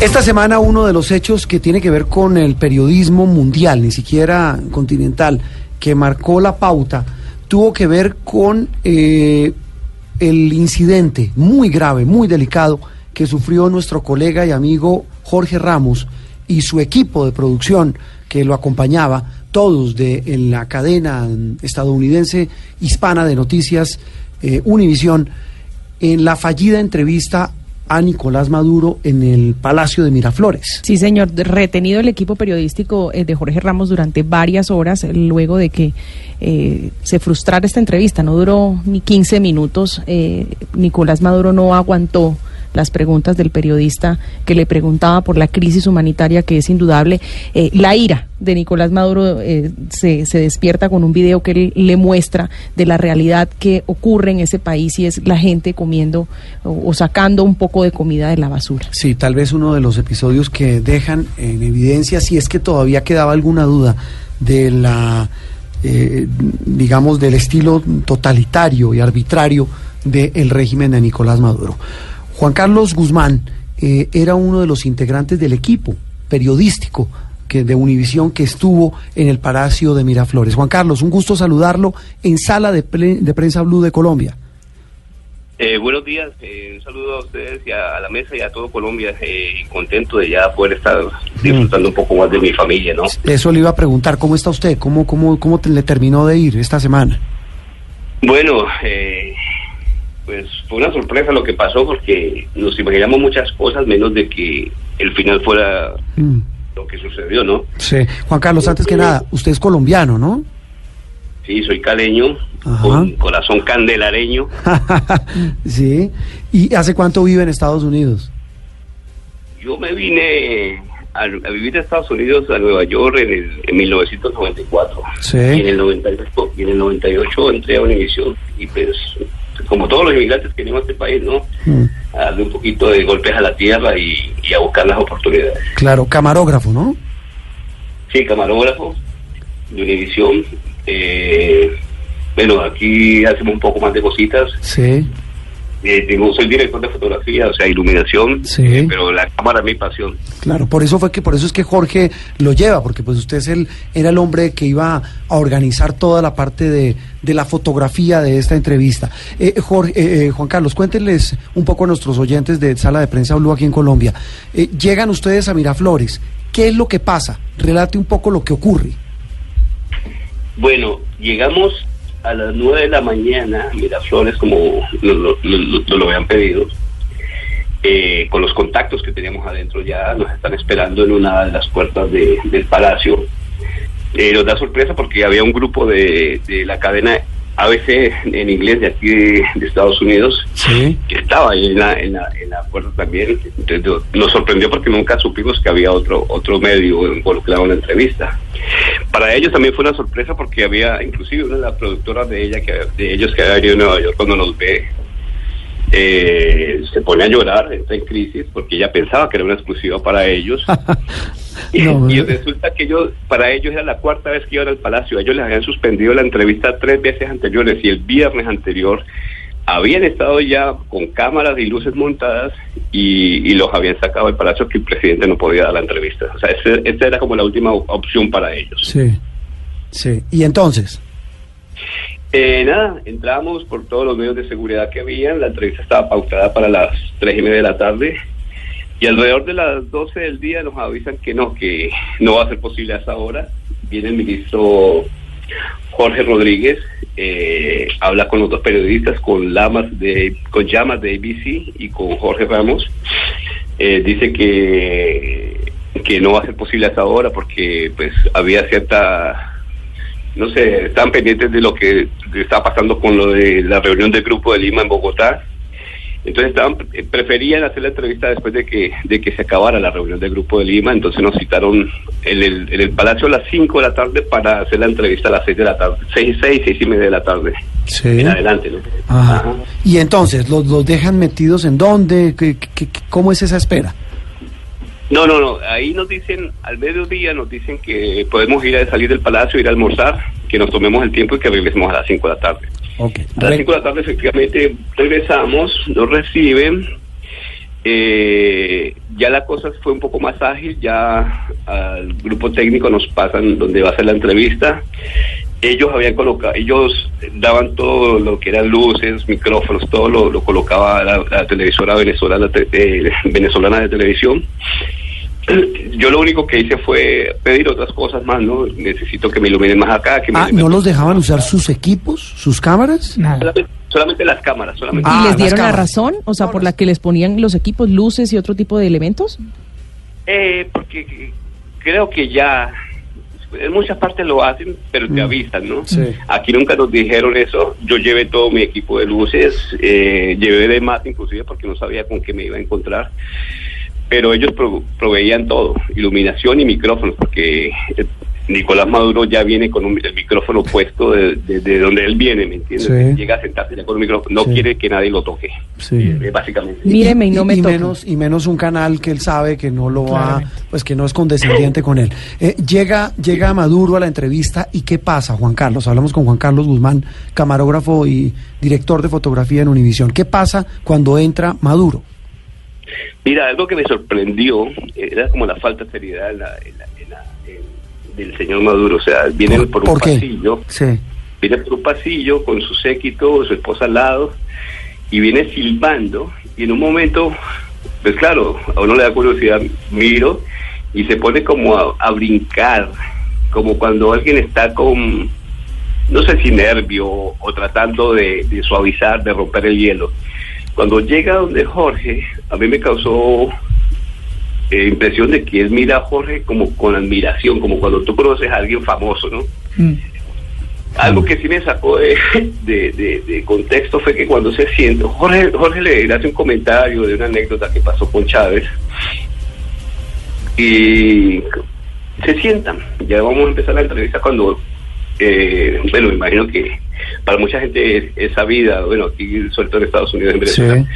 Esta semana uno de los hechos que tiene que ver con el periodismo mundial, ni siquiera continental, que marcó la pauta, tuvo que ver con eh, el incidente muy grave, muy delicado, que sufrió nuestro colega y amigo Jorge Ramos y su equipo de producción que lo acompañaba, todos de en la cadena estadounidense hispana de noticias eh, Univisión, en la fallida entrevista a Nicolás Maduro en el Palacio de Miraflores. Sí, señor, retenido el equipo periodístico eh, de Jorge Ramos durante varias horas eh, luego de que eh, se frustrara esta entrevista. No duró ni 15 minutos. Nicolás Maduro no aguantó las preguntas del periodista que le preguntaba por la crisis humanitaria que es indudable. La ira de Nicolás Maduro se, despierta con un video que él le muestra de la realidad que ocurre en ese país y es la gente comiendo o, sacando un poco de comida de la basura. Sí, tal vez uno de los episodios que dejan en evidencia, si es que todavía quedaba alguna duda de la, eh, digamos, del estilo totalitario y arbitrario del régimen de Nicolás Maduro. Juan Carlos Guzmán eh, era uno de los integrantes del equipo periodístico que, de Univisión que estuvo en el Palacio de Miraflores. Juan Carlos, un gusto saludarlo en Sala de, de Prensa Blue de Colombia. Eh, buenos días, eh, un saludo a ustedes y a, a, la mesa y a todo Colombia eh, y contento de ya poder estar disfrutando mm. un poco más de mi familia, ¿no? Eso le iba a preguntar, ¿cómo está usted? ¿Cómo, cómo, cómo te, le terminó de ir esta semana? Bueno, eh, pues fue una sorpresa lo que pasó porque nos imaginamos muchas cosas menos de que el final fuera mm. lo que sucedió, ¿no? Sí. Juan Carlos, antes que nada, usted es colombiano, ¿no? Sí, soy caleño, Ajá. con corazón candelareño. sí. ¿Y hace cuánto vive en Estados Unidos? Yo me vine a, a, vivir en Estados Unidos, a Nueva York, en, el, en 1994. Sí. Y en el, 98, y en el 98 entré a Univision y pues como todos los inmigrantes que venimos a este país, ¿no? Mm. A darle un poquito de golpes a la tierra y, y, a buscar las oportunidades. Claro, camarógrafo, ¿no? Sí, camarógrafo de Univisión. Eh, bueno, aquí hacemos un poco más de cositas. Sí. Eh, digo, soy director de fotografía, o sea, iluminación, sí. eh, pero la cámara es mi pasión. Claro, por eso fue que por eso es que Jorge lo lleva, porque pues usted es el era el hombre que iba a organizar toda la parte de, de la fotografía de esta entrevista. Eh, Jorge, eh, Juan Carlos, cuéntenles un poco a nuestros oyentes de Sala de Prensa Blue aquí en Colombia. Eh, llegan ustedes a Miraflores, ¿qué es lo que pasa? Relate un poco lo que ocurre. Bueno, llegamos a las 9 de la mañana, Miraflores, como lo, lo, lo, habían pedido, eh, con los contactos que teníamos adentro ya, nos están esperando en una de las puertas de, del palacio. Eh, nos da sorpresa porque había un grupo de, de la cadena ABC en inglés de aquí de, de Estados Unidos sí. que estaba ahí en la, en la, en la puerta también. Entonces, nos sorprendió porque nunca supimos que había otro otro medio involucrado en la entrevista. Para ellos también fue una sorpresa porque había inclusive una de las productoras de ella que de ellos que había venido a Nueva York cuando nos ve eh, se pone a llorar, está en crisis porque ella pensaba que era una exclusiva para ellos. y, no, y, resulta que ellos, para ellos era la cuarta vez que iban al palacio. Ellos les habían suspendido la entrevista tres veces anteriores y el viernes anterior habían estado ya con cámaras y luces montadas y, y los habían sacado del palacio que el presidente no podía dar la entrevista. O sea, esa ese era como la última opción para ellos. Sí, sí. ¿Y entonces? Eh, nada, entramos por todos los medios de seguridad que habían, la entrevista estaba pautada para las tres y media de la tarde y alrededor de las 12 del día nos avisan que no, que no va a ser posible a esa hora. Viene el ministro Jorge Rodríguez, eh, habla con los dos periodistas, con Lamas de, con Llamas de ABC y con Jorge Ramos. Eh, dice que, que no va a ser posible a esa hora porque pues había cierta no sé, están pendientes de lo que está pasando con lo de la reunión del Grupo de Lima en Bogotá. Entonces estaban, eh, preferían hacer la entrevista después de que, de que se acabara la reunión del Grupo de Lima, entonces nos citaron en el, en el Palacio a las 5 de la tarde para hacer la entrevista a las 6 de la tarde, 6, 6, 6 y media de la tarde. Sí. En adelante, ¿no? Ajá. Ajá. Y entonces, ¿los, los dejan metidos en dónde? ¿Qué, qué- qué- cómo es esa espera? No, no, no. Ahí nos dicen, al mediodía nos dicen que podemos ir a salir del palacio, ir a almorzar, que nos tomemos el tiempo y que regresemos a las 5 de la tarde. A las 5 de la tarde efectivamente regresamos, nos reciben. eh, ya la cosa fue un poco más ágil, ya al grupo técnico nos pasan donde va a ser la entrevista. Ellos habían colocado, ellos daban todo lo que eran luces, micrófonos, todo lo, lo colocaba la, la televisora venezolana, te- eh, venezolana de televisión. Yo lo único que hice fue pedir otras cosas más, ¿no? Necesito que me iluminen más acá. Que me, Ah, ¿no los dejaban usar sus equipos, sus cámaras? solamente, solamente las cámaras, solamente. Ah, ¿Y les dieron la razón? O sea, por la que les ponían los equipos, luces y otro tipo de elementos. Eh, porque creo que ya en muchas partes lo hacen, pero te avisan, ¿no? Sí. Aquí nunca nos dijeron eso. Yo llevé todo mi equipo de luces, eh, llevé de más inclusive porque no sabía con qué me iba a encontrar. Pero ellos pro- proveían todo, iluminación y micrófonos, porque eh, Nicolás Maduro ya viene con un- el micrófono puesto de, de- de donde él viene, ¿me entiendes? Sí. Llega a sentarse ya con un micrófono, no Sí. quiere que nadie lo toque, Sí. eh, básicamente. Míreme y no me menos y menos un canal que él sabe que no lo va, pues que no es condescendiente con él. Eh, llega llega Maduro a la entrevista y qué pasa, Juan Carlos. Hablamos con Juan Carlos Guzmán, camarógrafo y director de fotografía en Univisión. ¿Qué pasa cuando entra Maduro? Mira, algo que me sorprendió era como la falta de seriedad en la- en la- en la- del señor Maduro. O sea, viene por, un pasillo, Sí. viene por un pasillo con su séquito, su esposa al lado, y viene silbando, y en un momento, pues claro, a uno le da curiosidad, miro, y se pone como a, a brincar, como cuando alguien está con, no sé si nervio o tratando de, de suavizar, de romper el hielo. Cuando llega donde Jorge, a mí me causó eh, impresión de que él mira a Jorge como con admiración, como cuando tú conoces a alguien famoso, ¿no? Algo que sí me sacó de, de- de- de contexto fue que cuando se siente, Jorge, Jorge le, le hace un comentario de una anécdota que pasó con Chávez y se sientan. Ya vamos a empezar la entrevista cuando, eh, bueno, me imagino que para mucha gente es, es sabida, bueno, aquí sobre todo en Estados Unidos, en Venezuela,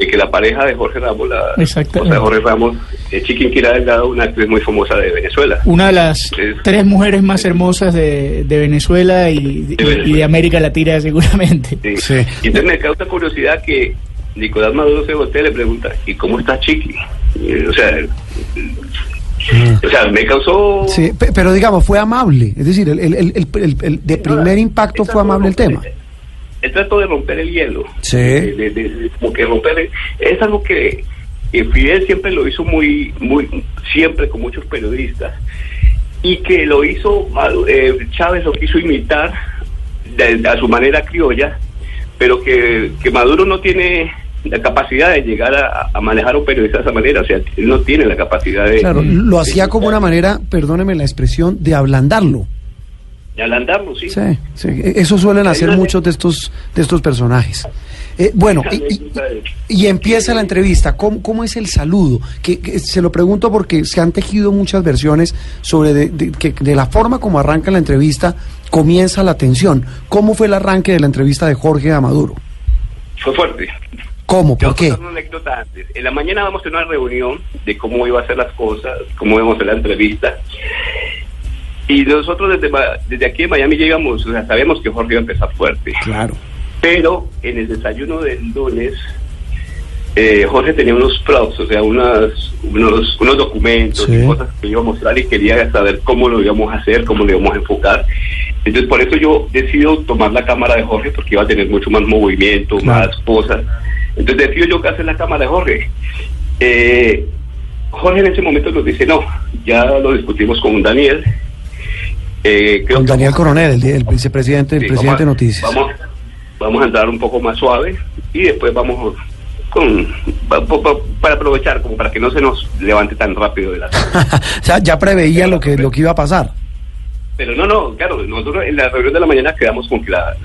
de que la pareja de Jorge Ramos, la esposa de Jorge Ramos, es Chiquinquirá Delgado, una actriz muy famosa de Venezuela. Una de las Es- tres mujeres más hermosas de, de Venezuela y, Venezuela. y de América Latina seguramente. Sí. Sí. Y entonces me causa curiosidad que Nicolás Maduro se voltea y le pregunta, ¿y cómo está Chiqui? Y, o sea, o sea, me causó... Sí, pe- pero digamos, fue amable. Es decir, el, el- el- el- de primer impacto fue amable el tema. Él trató de romper el hielo. Sí. De, de- de- como que romper... es algo que, que Fidel siempre lo hizo muy, muy, siempre con muchos periodistas. Y que lo hizo, eh, Chávez lo quiso imitar de- a su manera criolla, pero que, que Maduro no tiene la capacidad de llegar a, a manejar un periodista de esa manera, o sea, él no tiene la capacidad de... Claro, lo de- hacía como una manera, perdóneme la expresión, de ablandarlo. De alandarlo, sí. Sí, sí, eso suelen hacer una- muchos de estos de estos personajes. Eh, bueno, y, y- y empieza la entrevista. ¿Cómo, cómo es el saludo? Que, que se lo pregunto porque se han tejido muchas versiones sobre de, de- que de la forma como arranca la entrevista comienza la tensión. ¿Cómo fue el arranque de la entrevista de Jorge a Maduro? Fue fuerte. ¿Cómo? ¿Por qué? una anécdota antes. En la mañana vamos a tener una reunión de cómo iba a ser las cosas, cómo íbamos a hacer la entrevista. Y nosotros desde, desde aquí en Miami llegamos, o sea, sabíamos que Jorge iba a empezar fuerte. Claro. Pero en el desayuno del lunes, eh, Jorge tenía unos props, o sea, unas, unos, unos documentos Sí. y cosas que iba a mostrar y quería saber cómo lo íbamos a hacer, cómo lo íbamos a enfocar. Entonces, por eso yo decido tomar la cámara de Jorge, porque iba a tener mucho más movimiento, Claro. más cosas. Entonces, decido yo que hacer la cámara de Jorge. Eh, Jorge en ese momento nos dice, no, ya lo discutimos con Daniel. Eh, creo Con Daniel Coronel, el, el vicepresidente, el Sí, presidente de Noticias. Vamos, vamos a entrar un poco más suave y después vamos con pa- pa- pa- para aprovechar como para que no se nos levante tan rápido de la o sea, ya preveía lo que lo que iba a pasar. pero no no claro nosotros en la reunión de la mañana quedamos con que la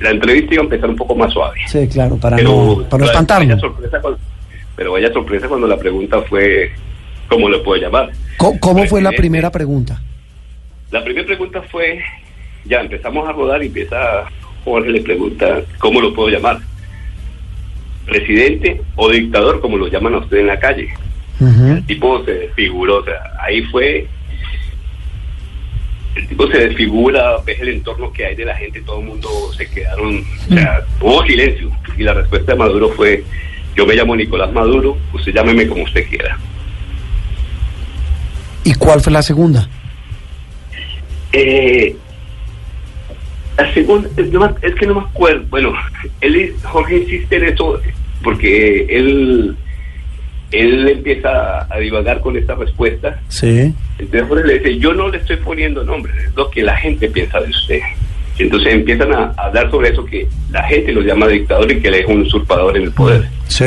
la entrevista iba a empezar un poco más suave. Sí, claro, para Pero, no, para no vaya espantarnos. sorpresa cuando- pero vaya sorpresa cuando la pregunta fue, ¿cómo le puedo llamar? ¿Cómo, cómo fue la primera pregunta? La primera pregunta fue, ya empezamos a rodar y empieza Jorge le pregunta, ¿cómo lo puedo llamar? ¿Presidente o dictador, como lo llaman a usted en la calle? El tipo se desfiguró, o sea, ahí fue... El tipo se desfigura, ves el entorno que hay de la gente, todo el mundo se quedaron, o sea, hubo silencio. Y la respuesta de Maduro fue, yo me llamo Nicolás Maduro, usted llámeme como usted quiera. ¿Y cuál fue la segunda? Eh, la segunda, es, no es que no me acuerdo. Bueno, él, Jorge insiste en eso porque él, él empieza a divagar con esta respuesta. Sí. Entonces Jorge le dice, yo no le estoy poniendo nombre, es lo que la gente piensa de usted. Y entonces empiezan a hablar sobre eso que la gente lo llama dictador y que le es un usurpador en el poder. Sí.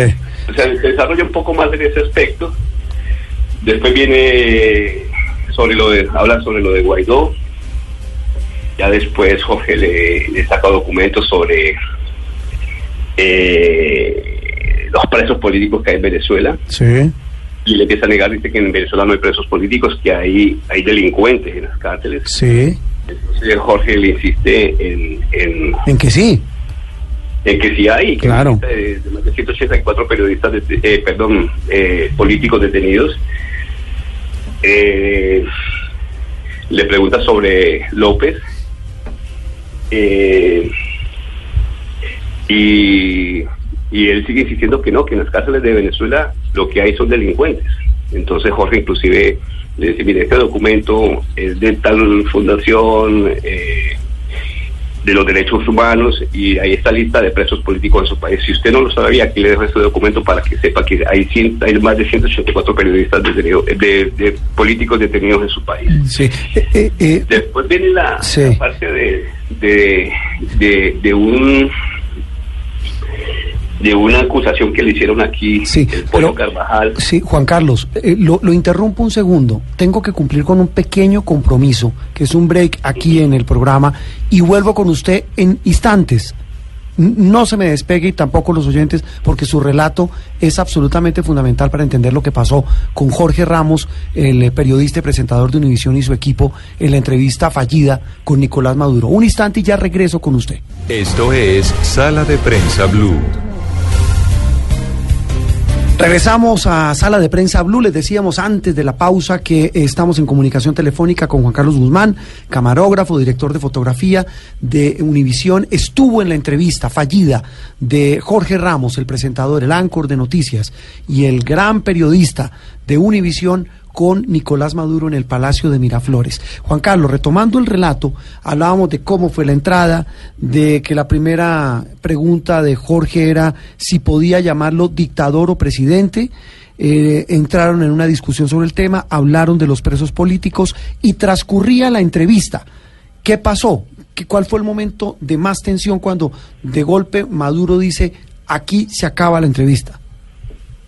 O sea, se desarrolla un poco más en ese aspecto. Después viene sobre lo de, habla sobre lo de Guaidó. Ya después Jorge le, le saca documentos sobre eh, los presos políticos que hay en Venezuela. Sí. Y le empieza a negar, dice que en Venezuela no hay presos políticos, que hay, hay delincuentes en las cárceles. Sí. Entonces Jorge le insiste en, en En que sí. en que sí hay, Claro. De, de más de 184 periodistas, det- eh, perdón, eh, políticos detenidos. Eh, le pregunta sobre López. Eh, y, y él sigue insistiendo que no, que en las cárceles de Venezuela lo que hay son delincuentes. Entonces Jorge inclusive le dice, mire, este documento es de tal fundación, eh, de los derechos humanos y ahí está lista de presos políticos en su país. Si usted no lo sabía, aquí le dejo este documento para que sepa que hay, cien- hay más de 184 periodistas detenidos, de, de políticos detenidos en su país. Sí. Eh, eh, eh, Después viene la, Sí. la parte de, de, de, de un de una acusación que le hicieron aquí Sí, el pero- Carvajal. Sí, Juan Carlos, eh, lo, lo interrumpo un segundo. Tengo que cumplir con un pequeño compromiso, que es un break aquí en el programa, y vuelvo con usted en instantes. No se me despegue y tampoco los oyentes, porque su relato es absolutamente fundamental para entender lo que pasó con Jorge Ramos, el eh, periodista y presentador de Univisión y su equipo, en la entrevista fallida con Nicolás Maduro. Un instante y ya regreso con usted. Esto es Sala de Prensa Blue. Regresamos a Sala de Prensa Blue. Les decíamos antes de la pausa que eh, estamos en comunicación telefónica con Juan Carlos Guzmán, camarógrafo, director de fotografía de Univisión. Estuvo en la entrevista fallida de Jorge Ramos, el presentador, el áncor de noticias y el gran periodista de Univisión con Nicolás Maduro en el Palacio de Miraflores. Juan Carlos, retomando el relato, hablábamos de cómo fue la entrada, de que la primera pregunta de Jorge era si podía llamarlo dictador o presidente. Eh, entraron en una discusión sobre el tema, hablaron de los presos políticos y transcurría la entrevista. ¿Qué pasó? ¿Qué- ¿Cuál fue el momento de más tensión cuando de golpe Maduro dice, aquí se acaba la entrevista?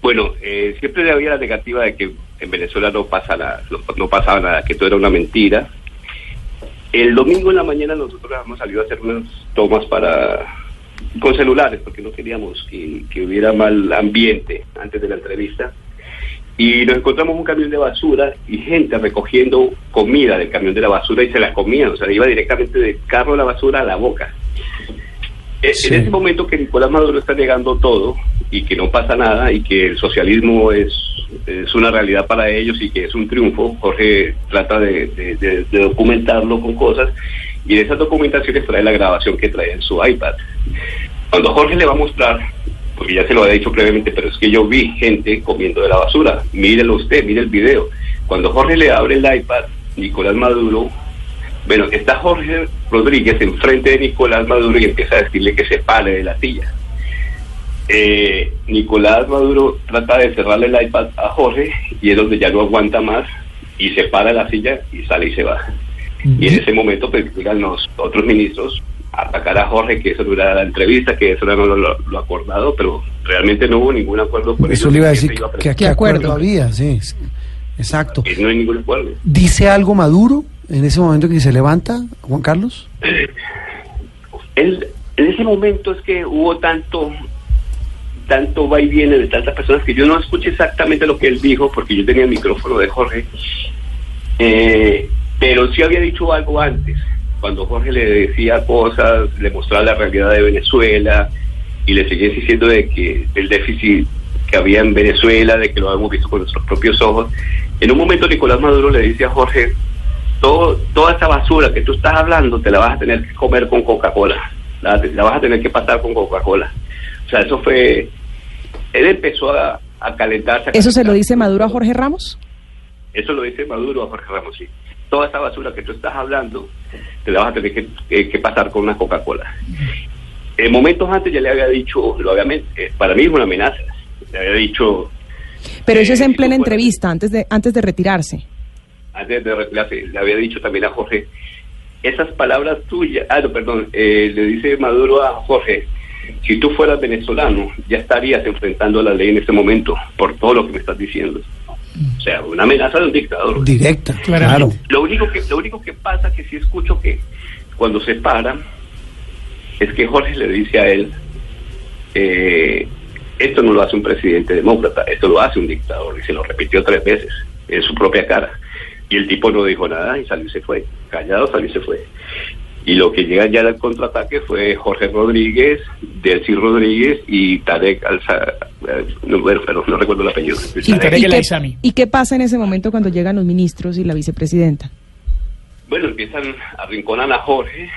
Bueno, eh, siempre había la negativa de que en Venezuela no pasa nada, no, no pasaba nada, que todo era una mentira. El domingo en la mañana nosotros hemos salido a hacer unas tomas para con celulares porque no queríamos que, que hubiera mal ambiente antes de la entrevista. Y nos encontramos un camión de basura y gente recogiendo comida del camión de la basura y se la comían, o sea, iba directamente del carro de la basura a la boca. Eh, Sí. En ese momento que Nicolás Maduro está negando todo y que no pasa nada y que el socialismo es, es una realidad para ellos y que es un triunfo, Jorge trata de, documentarlo con cosas y de esas documentaciones trae la grabación que trae en su iPad. Cuando Jorge le va a mostrar, porque ya se lo había dicho previamente, pero es que yo vi gente comiendo de la basura, mírelo usted, mire el video. Cuando Jorge le abre el iPad, Nicolás Maduro bueno, está Jorge Rodríguez enfrente de Nicolás Maduro y empieza a decirle que se pare de la silla. Eh, Nicolás Maduro trata de cerrarle el iPad a Jorge y es donde ya no aguanta más y se para la silla y sale y se va. Y en ese momento pues llegan los otros ministros a atacar a Jorge que eso no era la entrevista, que eso era no lo, lo- lo acordado, pero realmente no hubo ningún acuerdo con Eso ellos, le iba a decir se iba a que qué acuerdo había, sí. Exacto. Eh, No hay ningún acuerdo. ¿Dice algo Maduro en ese momento que se levanta, Juan Carlos? él, En ese momento es que hubo tanto, tanto va y viene de tantas personas que yo no escuché exactamente lo que él dijo porque yo tenía el micrófono de Jorge, eh, pero sí había dicho algo antes, cuando Jorge le decía cosas, le mostraba la realidad de Venezuela y le seguía diciendo de que el déficit que había en Venezuela, de que lo habíamos visto con nuestros propios ojos. En un momento Nicolás Maduro le dice a Jorge, todo, toda esa basura que tú estás hablando te la vas a tener que comer con Coca-Cola, la, la vas a tener que pasar con Coca-Cola. O sea, eso fue, él empezó a, a calentarse. a ¿Eso se lo dice Maduro a Jorge Ramos? Eso lo dice Maduro a Jorge Ramos, sí. Toda esa basura que tú estás hablando, te la vas a tener que, que- que pasar con una Coca-Cola. En momentos antes ya le había dicho, lo había eh, para mí es una amenaza, le había dicho, Pero eso es Eh, en plena entrevista, antes de, antes de retirarse. antes de retirarse, le había dicho también a Jorge, esas palabras tuyas, ah, no, perdón, eh, le dice Maduro a Jorge, si tú fueras venezolano, ya estarías enfrentando la ley en este momento por todo lo que me estás diciendo. O sea, una amenaza de un dictador. Directa, claro. Claramente. Lo único que lo único que pasa que sí escucho que cuando se paran es que Jorge le dice a él eh, esto no lo hace un presidente demócrata, esto lo hace un dictador y se lo repitió tres veces en su propia cara y el tipo no dijo nada y salió y se fue, callado salió y se fue. Y lo que llega ya al contraataque fue Jorge Rodríguez, Delcy Rodríguez y Tarek Alza, eh, no, bueno, pero no recuerdo el apellido. Sí, Tarek ¿Y el qué. ¿Y qué pasa en ese momento cuando llegan los ministros y la vicepresidenta? Bueno, empiezan a rinconar a Jorge.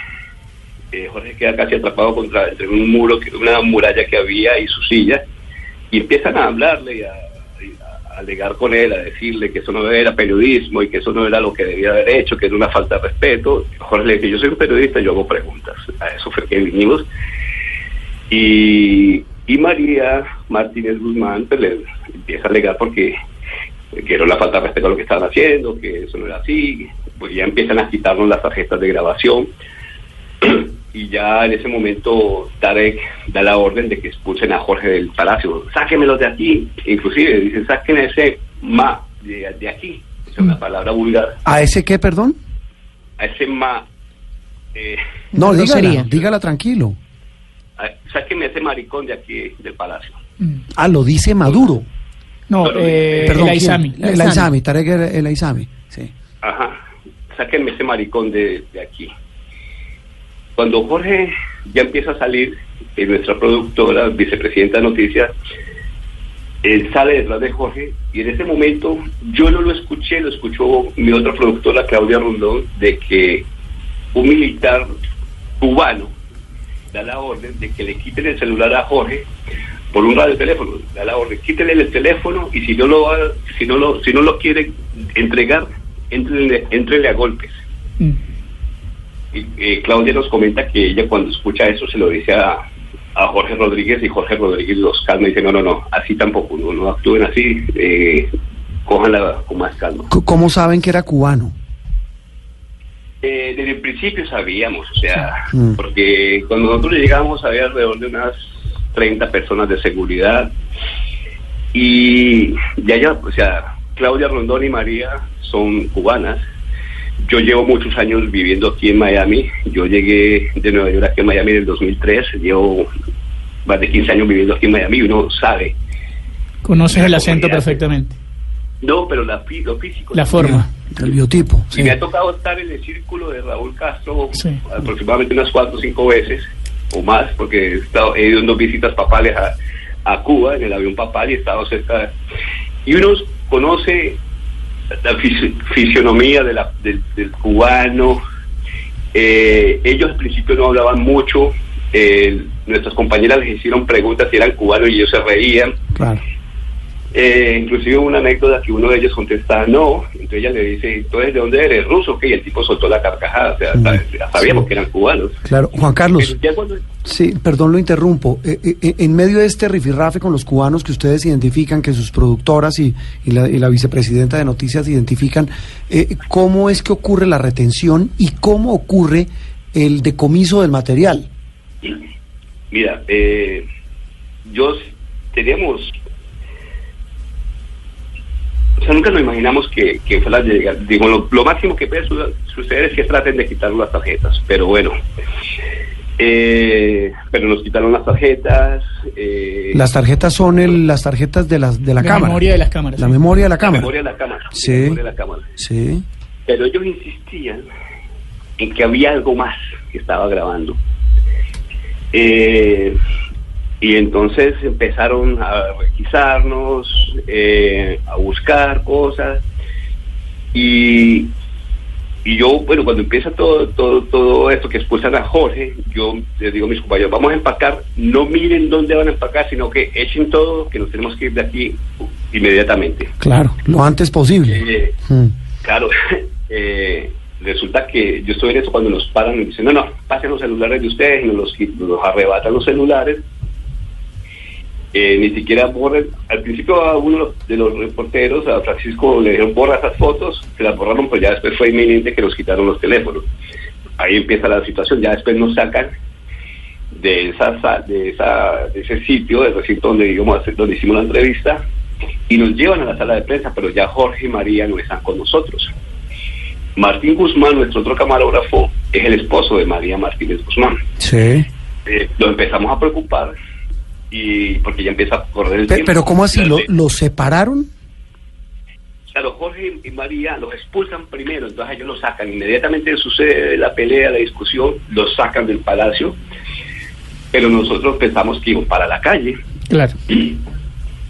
Eh, Jorge queda casi atrapado contra entre un muro, que- una muralla que había y su silla. Y empiezan a hablarle y a, y alegar con él, a decirle que eso no era periodismo y que eso no era lo que debía haber hecho, que era una falta de respeto. Jorge le dice, yo soy un periodista, yo hago preguntas. A eso fue que vinimos. Y, y María Martínez Guzmán pues, le empieza a alegar porque que era una falta de respeto a lo que estaban haciendo, que eso no era así, pues ya empiezan a quitarnos las tarjetas de grabación y ya en ese momento Tarek da la orden de que expulsen a Jorge del palacio, sáquenmelos de aquí, inclusive dicen saquen a ese ma de, de aquí, es una palabra vulgar, ¿A ese qué, perdón? a ese ma, eh, No, dígala, grosería. dígala tranquilo. a- sáquenme a ese maricón de aquí del palacio. Ah, lo dice Maduro. No, eh, Perdón, el. Aizami. El Aizami, Tarek el, el Aizami, sí. Ajá, sáquenme ese maricón de, de aquí. Cuando Jorge ya empieza a salir, eh, nuestra productora, vicepresidenta de noticias, él sale detrás de Jorge y en ese momento yo no lo escuché, lo escuchó mi otra productora, Claudia Rondón, de que un militar cubano da la orden de que le quiten el celular a Jorge por un radio teléfono, da la orden, quítenle el teléfono y si no lo si no lo, si no lo quiere entregar, entrenle, entrenle a golpes. Mm. Eh, Claudia nos comenta que ella cuando escucha eso se lo dice a, a Jorge Rodríguez y Jorge Rodríguez los calma y dice, no, no, no, así tampoco, no, no actúen así, eh, cójanla con más calma. ¿Cómo saben que era cubano? Eh, desde el principio sabíamos, o sea, Mm. porque cuando nosotros llegamos había alrededor de unas 30 personas de seguridad y ya ya, o sea, Claudia Rondón y María son cubanas. Yo llevo muchos años viviendo aquí en Miami. Yo llegué de Nueva York aquí en Miami en el 2003. Llevo más de 15 años viviendo aquí en Miami y uno sabe. Conoces el acento comunidad. perfectamente. No, pero la, lo físico. La forma. El biotipo. Y sí. me ha tocado estar en el círculo de Raúl Castro Sí. aproximadamente unas cuatro o cinco veces o más, porque he, estado, he ido en dos visitas papales a, a Cuba en el avión papal y he estado cerca. Y uno conoce la fisi- fisionomía de la- del cubano. Eh, ellos al principio no hablaban mucho. eh, nuestras compañeras les hicieron preguntas si eran cubanos y ellos se reían. Claro. Eh, inclusive una anécdota que uno de ellos contesta no, entonces ella le dice, entonces ¿de dónde eres? Ruso, que y el tipo soltó la carcajada, o sea, sabíamos que eran cubanos. Claro. Juan Carlos, cuando- sí, perdón, lo interrumpo. Eh, eh, eh, en medio de este rifirrafe con los cubanos que ustedes identifican, que sus productoras y, y la, y la vicepresidenta de Noticias identifican, eh, ¿cómo es que ocurre la retención y cómo ocurre el decomiso del material? Mira, eh, yo teníamos, o sea, nunca nos imaginamos que, que fuera a llegar. Digo, lo, lo máximo que puede su- suceder es que traten de quitar las tarjetas, pero bueno, Eh, pero nos quitaron las tarjetas. eh, Las tarjetas son el, las tarjetas de, las, de la, La cámara. memoria de las cámaras, La sí. memoria de la la cámara. memoria de la cámara. Sí. la memoria de la cámara. Sí. Pero ellos insistían en que había algo más que estaba grabando. Eh, y entonces empezaron a requisarnos, eh, a buscar cosas. Y, y yo, bueno, cuando empieza todo, todo, todo esto que expulsan a Jorge, yo les digo a mis compañeros, vamos a empacar, no miren dónde van a empacar, sino que echen todo, que nos tenemos que ir de aquí inmediatamente. Claro, lo antes posible. Eh, Mm. Claro, eh, resulta que yo estoy en eso cuando nos paran y dicen, no, no, pasen los celulares de ustedes y nos los, nos arrebatan los celulares. Eh, ni siquiera borren. Al principio a uno de los reporteros, a Francisco, le dijeron borra esas fotos, se las borraron, pero ya después fue inminente que nos quitaron los teléfonos. Ahí empieza la situación, ya después nos sacan de esa sa- de esa de ese sitio, del recinto donde hacer- donde hicimos la entrevista y nos llevan a la sala de prensa, pero ya Jorge y María no están con nosotros. Martín Guzmán, nuestro otro camarógrafo, es el esposo de María Martínez Guzmán. Sí. Eh, lo empezamos a preocupar y porque ya empieza a correr el Pe- tiempo. pero ¿cómo así? ¿Lo, lo separaron? Claro, Jorge y María los expulsan primero, entonces ellos los sacan. Inmediatamente sucede la pelea, la discusión, los sacan del palacio, pero nosotros pensamos que iban para la calle. Claro.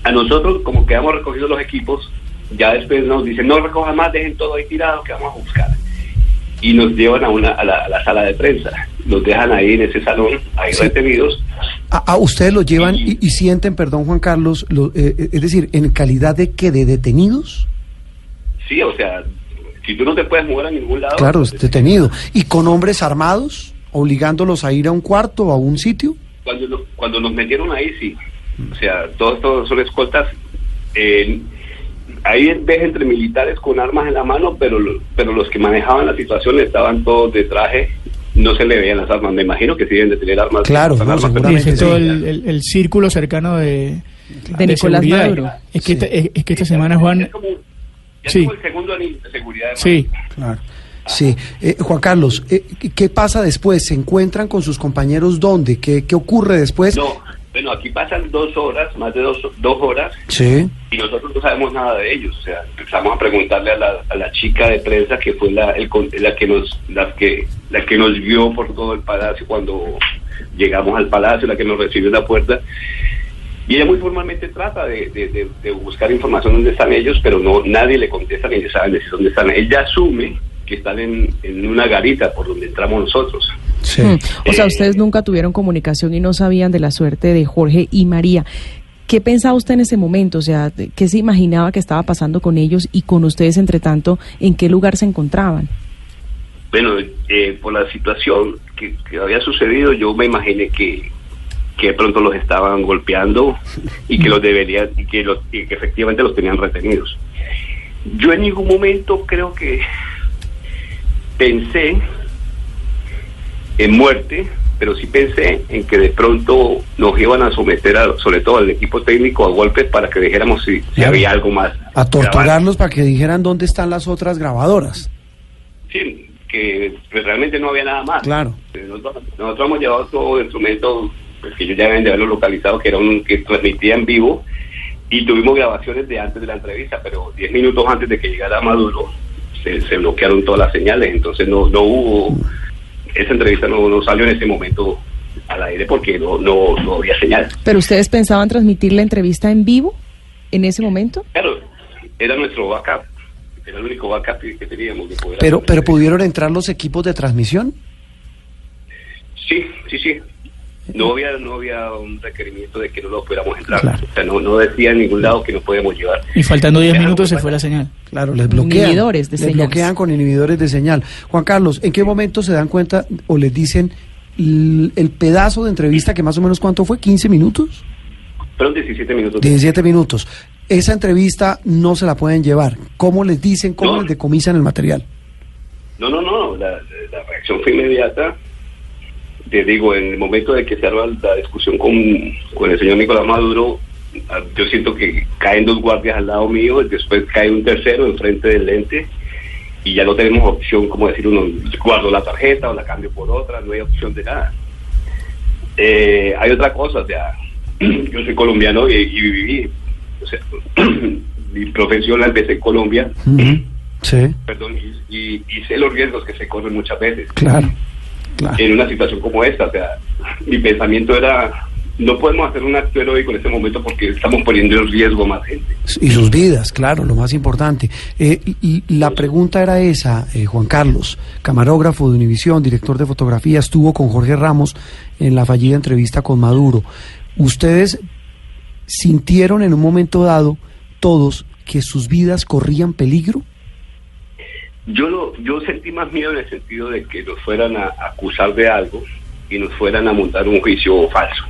A nosotros, como quedamos recogidos los equipos, ya después nos dicen, no recojan más, dejen todo ahí tirado, que vamos a buscar. Y nos llevan a, una, a, la, a la sala de prensa. Nos dejan ahí en ese salón, ahí Sí. retenidos. A, a ustedes lo llevan y, y sienten, perdón Juan Carlos, lo- eh, eh, es decir, en calidad de que de detenidos. Sí, o sea, si tú no te puedes mover a ningún lado. Claro, pues, es detenido. ¿Y con hombres armados, obligándolos a ir a un cuarto o a un sitio? cuando, lo- cuando nos metieron ahí, sí. O sea, todos estos son escoltas. eh, ahí ves entre militares con armas en la mano, pero, lo- pero los que manejaban la situación estaban todos de traje. No se le veían las armas. Me imagino que sí deben de tener armas. Claro, no, armas seguramente sí. el, el- el círculo cercano de, De Nicolás. Maduro. Es que, Sí. esta, es, es que esta semana, Juan, Es como, ya es Sí. como el segundo anillo de seguridad. de sí, Claro. Sí. Eh, Juan Carlos, eh, ¿qué- ¿qué pasa después? ¿Se encuentran con sus compañeros dónde? ¿Qué, qué ocurre después? No, bueno, aquí pasan dos horas, más de dos, dos horas, Sí. y nosotros no sabemos nada de ellos. O sea, empezamos a preguntarle a la, a la chica de prensa que fue la, el la que nos la que la que nos vio por todo el palacio cuando llegamos al palacio, la que nos recibió en la puerta. Y ella muy formalmente trata de, de- de- de buscar información dónde están ellos, pero no nadie le contesta ni saben decir dónde están. Ella asume que están en, en una garita por donde entramos nosotros. Sí. Mm. O sea, Eh, ustedes nunca tuvieron comunicación y no sabían de la suerte de Jorge y María. ¿Qué pensaba usted en ese momento? O sea, ¿qué se imaginaba que estaba pasando con ellos y con ustedes, entre tanto, en qué lugar se encontraban? Bueno, eh, por la situación que, que había sucedido, yo me imaginé que, que de pronto los estaban golpeando y que los deberían y que, los, y que efectivamente los tenían retenidos. Yo en ningún momento creo que pensé en muerte, pero sí pensé en que de pronto nos iban a someter, a, sobre todo al equipo técnico, a golpes para que dijéramos si, si había algo más. A torturarlos para que dijeran dónde están las otras grabadoras. Sí, que pues, realmente no había nada más. Claro. Nosotros, nosotros hemos llevado todo el instrumento pues, que ellos ya deben de haberlo localizado, que era un que transmitía en vivo, y tuvimos grabaciones de antes de la entrevista, pero 10 minutos antes de que llegara Maduro se, se bloquearon todas las señales, entonces no, no hubo, esa entrevista no, no salió en ese momento al aire porque no, no, no había señal. ¿Pero ustedes pensaban transmitir la entrevista en vivo en ese momento? Claro, era nuestro backup, era el único backup que teníamos. de poder Pero, pero pudieron entrar los equipos de transmisión. Sí, sí, sí. No había, no había un requerimiento de que no lo pudiéramos entrar. Claro. O sea, no, no decía en ningún lado que nos podemos llevar. y faltando 10 Déjalo minutos se fue la señal. Claro, les bloquean. Inhibidores de les señales. bloquean con inhibidores de señal. Juan Carlos, ¿en qué momento se dan cuenta o les dicen el pedazo de entrevista que más o menos cuánto fue? ¿15 minutos? Fueron 17 minutos. 17 minutos. Esa entrevista no se la pueden llevar. ¿Cómo les dicen, cómo No. les decomisan el material? No, no, no. La, la reacción fue inmediata. Te digo, en el momento de que se arma la discusión con, con el señor Nicolás Maduro, ah, yo siento que caen dos guardias al lado mío, después cae un tercero enfrente del lente y ya no tenemos opción, como decir uno, guardo la tarjeta o la cambio por otra, no hay opción de nada. Eh, hay otra cosa, o sea, yo soy colombiano y, y viví, o sea, mi profesión la empecé en Colombia. Sí, perdón, y, y- y sé los riesgos que se corren muchas veces. claro, claro. En una situación como esta, o sea, mi pensamiento era, no podemos hacer un acto heroico en este momento porque estamos poniendo en riesgo a más gente. Y sus vidas, claro, lo más importante. Eh, y, y la pregunta era esa, eh, Juan Carlos, camarógrafo de Univisión, director de fotografía, estuvo con Jorge Ramos en la fallida entrevista con Maduro. ¿Ustedes sintieron en un momento dado, todos, que sus vidas corrían peligro? Yo lo, yo sentí más miedo en el sentido de que nos fueran a acusar de algo y nos fueran a montar un juicio falso.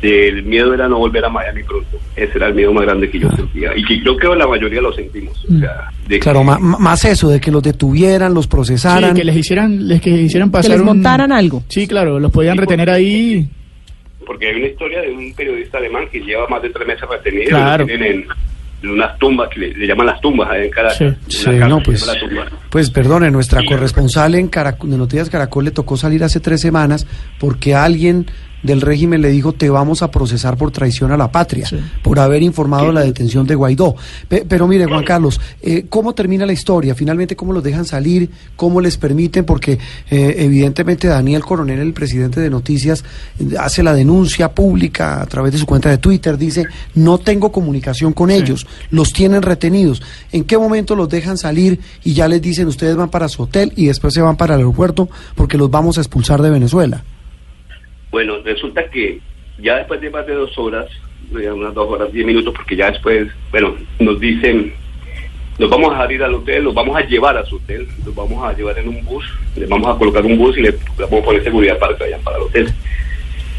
El miedo era no volver a Miami pronto. Ese era el miedo más grande que yo sentía. Y que creo que la mayoría lo sentimos. O sea, de Claro, que- ma- más eso, de que los detuvieran, los procesaran. Sí, que les hicieran, les que hicieran pasar les un- montaran algo. Sí, claro, los podían Sí, retener porque- ahí. porque hay una historia de un periodista alemán que lleva más de tres meses retenido Claro. y lo tienen en, en unas tumbas que le, le llaman las tumbas ahí en Caracas. Sí. No, pues, pues perdone, nuestra Sí. corresponsal en Carac- de Noticias Caracol le tocó salir hace tres semanas porque alguien del régimen le dijo te vamos a procesar por traición a la patria, Sí. por haber informado la detención de Guaidó. Pe- pero mire, Juan Carlos, eh, ¿cómo termina la historia? Finalmente, ¿cómo los dejan salir? ¿Cómo les permiten? Porque eh, evidentemente Daniel Coronel, el presidente de Noticias, hace la denuncia pública a través de su cuenta de Twitter, dice, no tengo comunicación con ellos, los tienen retenidos. ¿En qué momento los dejan salir y ya les dicen ustedes van para su hotel y después se van para el aeropuerto porque los vamos a expulsar de Venezuela? Bueno, resulta que ya después de más de dos horas, ya unas dos horas, diez minutos, porque ya después, bueno, nos dicen, nos vamos a ir al hotel, los vamos a llevar a su hotel, los vamos a llevar en un bus, les vamos a colocar un bus y le vamos a poner seguridad para que vayan para el hotel.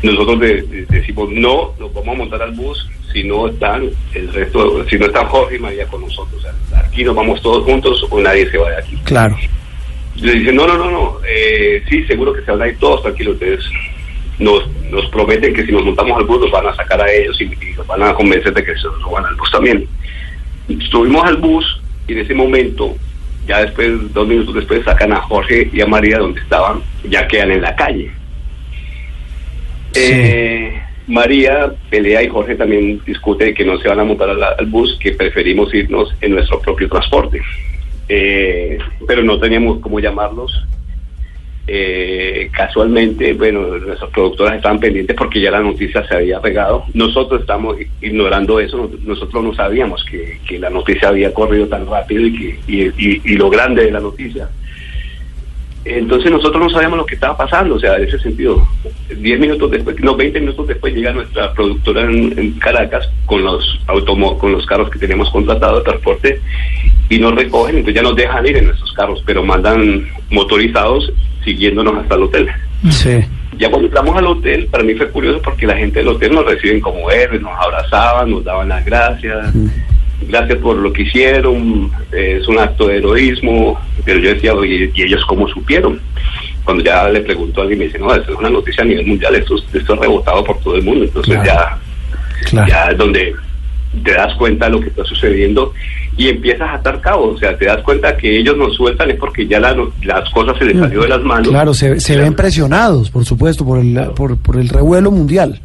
Nosotros de- de- decimos, no, nos vamos a montar al bus si no están el resto, si no están Jorge y María con nosotros. O sea, aquí nos vamos todos juntos o nadie se va de aquí. Claro. Le dicen, no, no, no, no, eh, sí, seguro que se van a ir todos tranquilos. Ustedes nos, nos prometen que si nos montamos al bus nos van a sacar a ellos y, y nos van a convencer de que se nos van al bus también. Subimos al bus y en ese momento, ya después, dos minutos después, sacan a Jorge y a María donde estaban, ya quedan en la calle. Eh, María pelea y Jorge también discute de que no se van a montar al, al bus, que preferimos irnos en nuestro propio transporte. Eh, pero no teníamos cómo llamarlos. Eh, casualmente, bueno, nuestras productoras estaban pendientes porque ya la noticia se había pegado. Nosotros estamos ignorando eso, no- nosotros no sabíamos que, que la noticia había corrido tan rápido y, que, y, y- y lo grande de la noticia. Entonces nosotros no sabíamos lo que estaba pasando, o sea, en ese sentido, 10 minutos después, no, 20 minutos después llega nuestra productora en, Caracas con los automo con los carros que tenemos contratados de transporte y nos recogen, entonces ya nos dejan ir en nuestros carros, pero mandan motorizados siguiéndonos hasta el hotel. Sí. Ya cuando entramos al hotel, para mí fue curioso porque la gente del hotel nos reciben como héroes, nos abrazaban, nos daban las gracias, gracias por lo que hicieron, es un acto de heroísmo, pero yo decía, ¿y ellos cómo supieron? Cuando ya le pregunto a alguien, me dice, no, esto es una noticia a nivel mundial, esto, esto es rebotado por todo el mundo, entonces Claro. ya, Claro. ya es donde te das cuenta de lo que está sucediendo y empiezas a atar cabos, o sea, te das cuenta que ellos nos sueltan es porque ya la las cosas se les salió de las manos. Claro, se, se ven presionados, por supuesto, por el, por, por el revuelo mundial.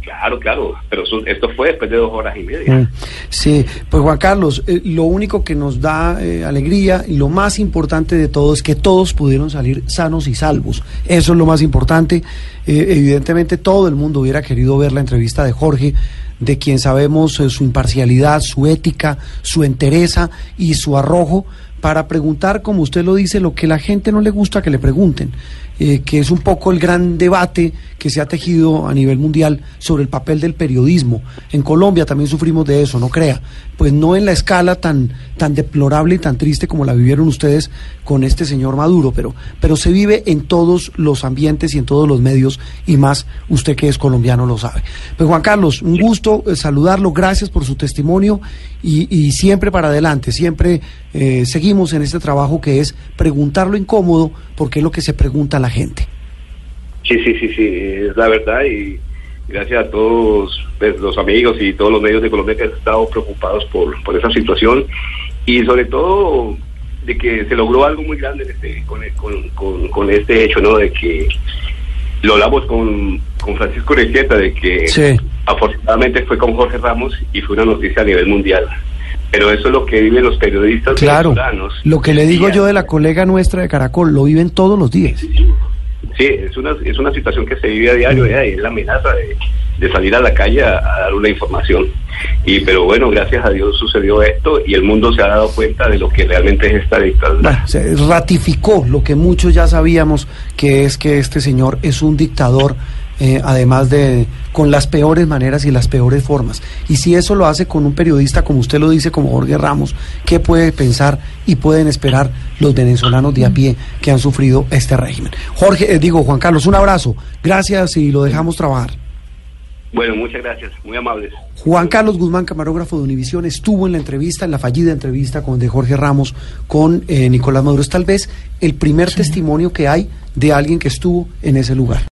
Claro, claro, pero eso- esto fue después de dos horas y media. Mm, Sí, pues Juan Carlos, eh, lo único que nos da eh, alegría y lo más importante de todo es que todos pudieron salir sanos y salvos. Eso es lo más importante. Eh, evidentemente todo el mundo hubiera querido ver la entrevista de Jorge, de quien sabemos eh, su imparcialidad, su ética, su entereza y su arrojo para preguntar, como usted lo dice, lo que la gente no le gusta que le pregunten, eh, que es un poco el gran debate que se ha tejido a nivel mundial sobre el papel del periodismo. En Colombia también sufrimos de eso, no crea, pues no en la escala tan, tan deplorable y tan triste como la vivieron ustedes con este señor Maduro, pero, pero se vive en todos los ambientes y en todos los medios, y más usted que es colombiano lo sabe. Pues Juan Carlos, un gusto eh, saludarlo, gracias por su testimonio y, y siempre para adelante, siempre eh, seguimos en este trabajo que es preguntar lo incómodo porque es lo que se pregunta a la gente. Sí, sí, sí, sí, es la verdad y gracias a todos pues, los amigos y todos los medios de Colombia que han estado preocupados por, por esa situación y sobre todo de que se logró algo muy grande este- con, con- con- con este hecho, ¿no? De que lo hablamos con, con Francisco Requeta de que Sí. Afortunadamente fue con Jorge Ramos y fue una noticia a nivel mundial. Pero eso es lo que viven los periodistas Claro. venezolanos. Lo que le digo yo de la colega nuestra de Caracol, lo viven todos los días. Sí, es una, es una situación que se vive a diario, y es la amenaza de, de salir a la calle a, a dar una información. Y pero bueno, gracias a Dios sucedió esto y el mundo se ha dado cuenta de lo que realmente es esta dictadura. Bueno, se ratificó lo que muchos ya sabíamos, que es que este señor es un dictador, eh, además de con las peores maneras y las peores formas. Y si eso lo hace con un periodista, como usted lo dice, como Jorge Ramos, ¿qué puede pensar y pueden esperar los venezolanos de a pie que han sufrido este régimen? Jorge, eh, digo, Juan Carlos, un abrazo. Gracias y lo dejamos trabajar. Bueno, muchas gracias, muy amables. Juan Carlos Guzmán, camarógrafo de Univisión, estuvo en la entrevista, en la fallida entrevista con de Jorge Ramos con eh, Nicolás Maduro. Es tal vez el primer testimonio que hay de alguien que estuvo en ese lugar.